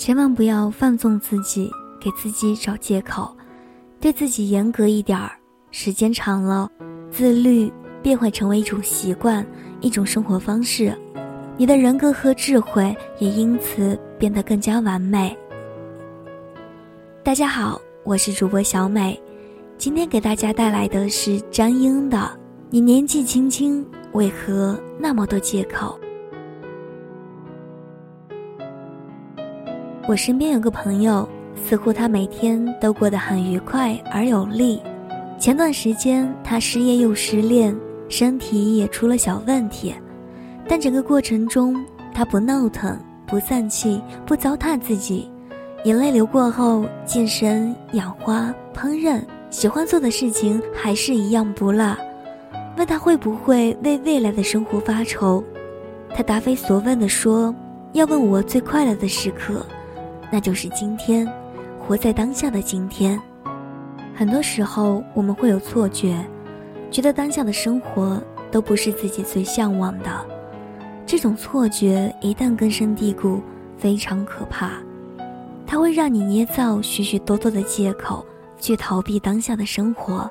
千万不要放纵自己，给自己找借口，对自己严格一点儿。时间长了，自律便会成为一种习惯，一种生活方式。你的人格和智慧也因此变得更加完美。大家好，我是主播小美，今天给大家带来的是张英的《你年纪轻轻，为何那么多借口》。我身边有个朋友，似乎他每天都过得很愉快而有力。前段时间他失业又失恋，身体也出了小问题，但整个过程中他不闹腾、不丧气、不糟蹋自己，眼泪流过后，健身、养花、烹饪，喜欢做的事情还是一样不落。问他会不会为未来的生活发愁，他答非所问地说：“要问我最快乐的时刻。”那就是今天，活在当下的今天。很多时候，我们会有错觉，觉得当下的生活都不是自己最向往的。这种错觉一旦根深蒂固，非常可怕。它会让你捏造许许多多的借口去逃避当下的生活，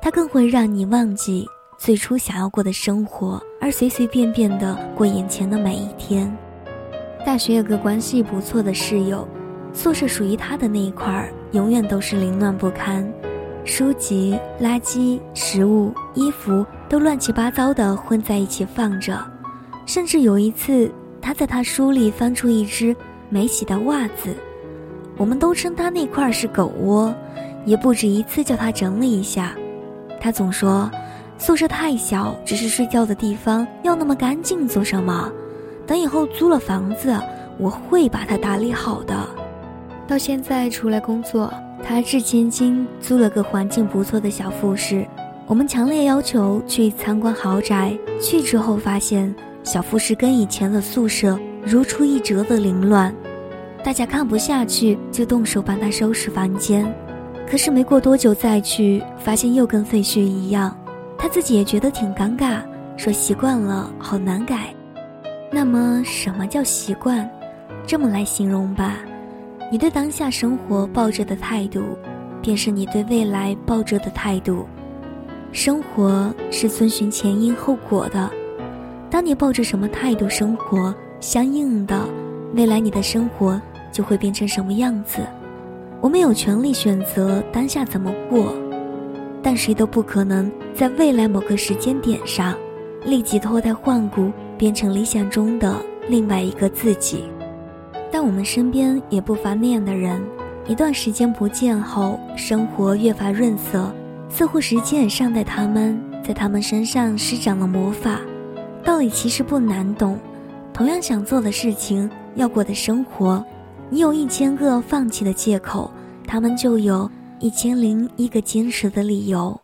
它更会让你忘记最初想要过的生活，而随随便便的过眼前的每一天。大学有个关系不错的室友。宿舍属于他的那一块，永远都是凌乱不堪，书籍、垃圾、食物、衣服都乱七八糟的混在一起放着。甚至有一次，他在他书里翻出一只没洗的袜子，我们都称他那块是狗窝，也不止一次叫他整理一下。他总说，宿舍太小，只是睡觉的地方，要那么干净做什么？等以后租了房子，我会把它打理好的。到现在出来工作，他掷千金租了个环境不错的小复式。我们强烈要求去参观豪宅，去之后发现小复式跟以前的宿舍如出一辙的凌乱，大家看不下去就动手帮他收拾房间。可是没过多久再去，发现又跟废墟一样，他自己也觉得挺尴尬，说习惯了好难改。那么什么叫习惯？这么来形容吧。你对当下生活抱着的态度，便是你对未来抱着的态度。生活是遵循前因后果的，当你抱着什么态度生活，相应的，未来你的生活就会变成什么样子。我们有权利选择当下怎么过，但谁都不可能在未来某个时间点上，立即脱胎换骨，变成理想中的另外一个自己。但我们身边也不乏那样的人，一段时间不见后，生活越发润色，似乎时间也善待他们，在他们身上施展了魔法。道理其实不难懂，同样想做的事情，要过的生活，你有一千个放弃的借口，他们就有一千零一个坚持的理由。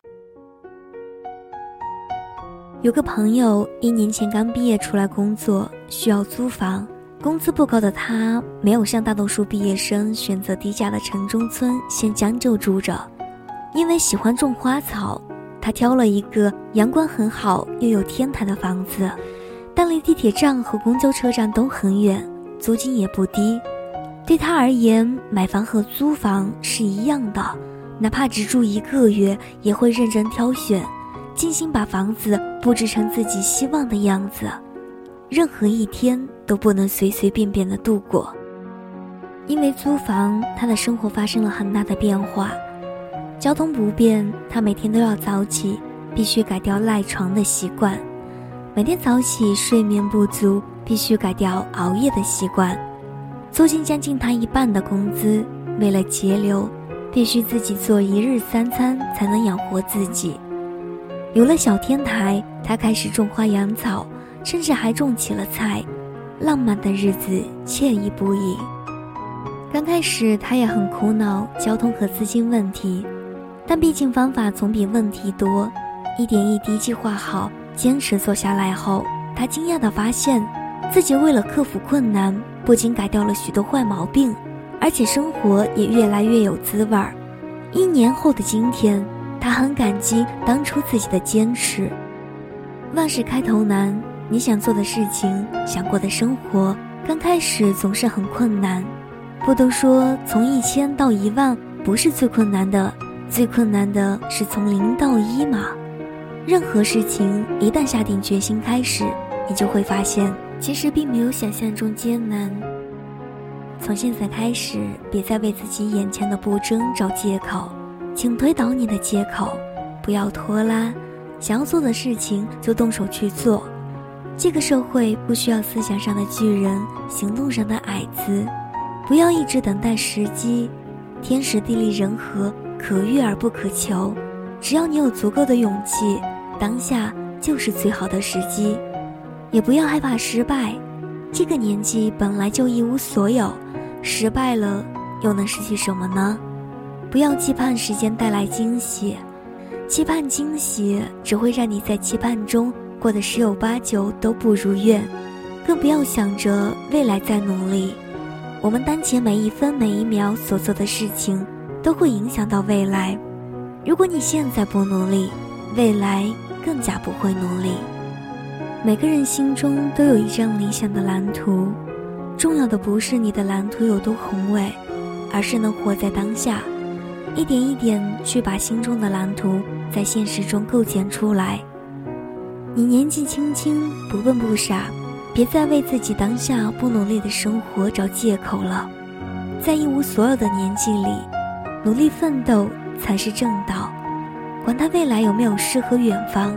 有个朋友一年前刚毕业出来工作，需要租房。工资不高的他，没有像大多数毕业生选择低价的城中村先将就住着，因为喜欢种花草，他挑了一个阳光很好又有天台的房子，但离地铁站和公交车站都很远，租金也不低。对他而言，买房和租房是一样的，哪怕只住一个月，也会认真挑选，精心把房子布置成自己希望的样子。任何一天都不能随随便便的度过，因为租房，他的生活发生了很大的变化。交通不便，他每天都要早起，必须改掉赖床的习惯；每天早起睡眠不足，必须改掉熬夜的习惯。租金将近他一半的工资，为了节流，必须自己做一日三餐才能养活自己。有了小天台，他开始种花养草。甚至还种起了菜，浪漫的日子惬意不已。刚开始他也很苦恼交通和资金问题，但毕竟方法总比问题多。一点一滴计划好，坚持做下来后，他惊讶地发现，自己为了克服困难，不仅改掉了许多坏毛病，而且生活也越来越有滋味儿。一年后的今天，他很感激当初自己的坚持。万事开头难。你想做的事情，想过的生活，刚开始总是很困难，不都说从一千到一万不是最困难的，最困难的是从零到一吗？任何事情一旦下定决心开始，你就会发现，其实并没有想象中艰难。从现在开始，别再为自己眼前的不争找借口，请推倒你的借口，不要拖拉，想要做的事情就动手去做。这个社会不需要思想上的巨人，行动上的矮子，不要一直等待时机，天时地利人和可遇而不可求，只要你有足够的勇气，当下就是最好的时机。也不要害怕失败，这个年纪本来就一无所有。失败了，又能失去什么呢？不要期盼时间带来惊喜，期盼惊喜只会让你在期盼中过得十有八九都不如愿。更不要想着未来再努力。我们当前每一分每一秒所做的事情，都会影响到未来。如果你现在不努力，未来更加不会努力。每个人心中都有一张理想的蓝图。重要的不是你的蓝图有多宏伟，而是能活在当下，一点一点去把心中的蓝图在现实中构建出来。你年纪轻轻，不笨不傻，别再为自己当下不努力的生活找借口了。在一无所有的年纪里，努力奋斗才是正道。管他未来有没有诗和远方，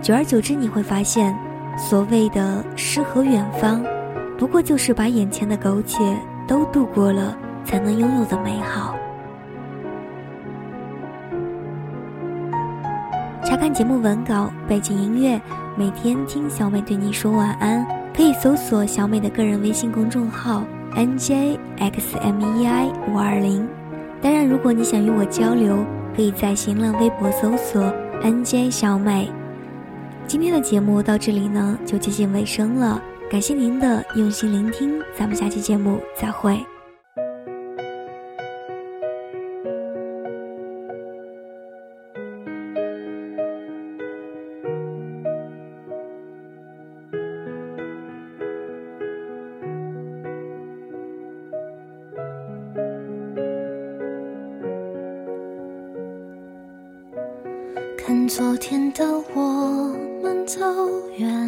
久而久之你会发现，所谓的诗和远方。不过就是把眼前的苟且都度过了，才能拥有的美好。看节目文稿、背景音乐，每天听小美对你说晚安，可以搜索小美的个人微信公众号 n j x m e i 五二零。当然，如果你想与我交流，可以在新浪微博搜索 n j 小美。今天的节目到这里呢，就接近尾声了。感谢您的用心聆听，咱们下期节目再会。昨天的我们走远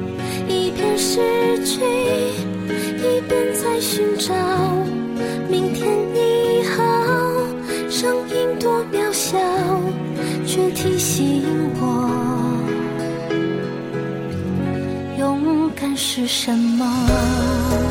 失去，一边在寻找明天你好，声音多渺小，却提醒我，勇敢是什么。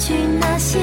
去那些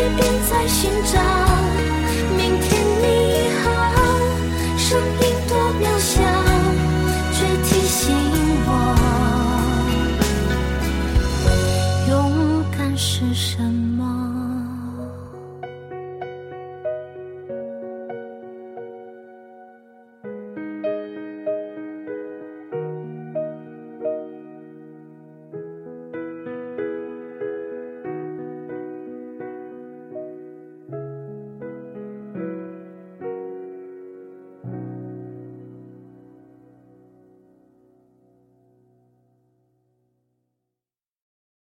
一边在寻找。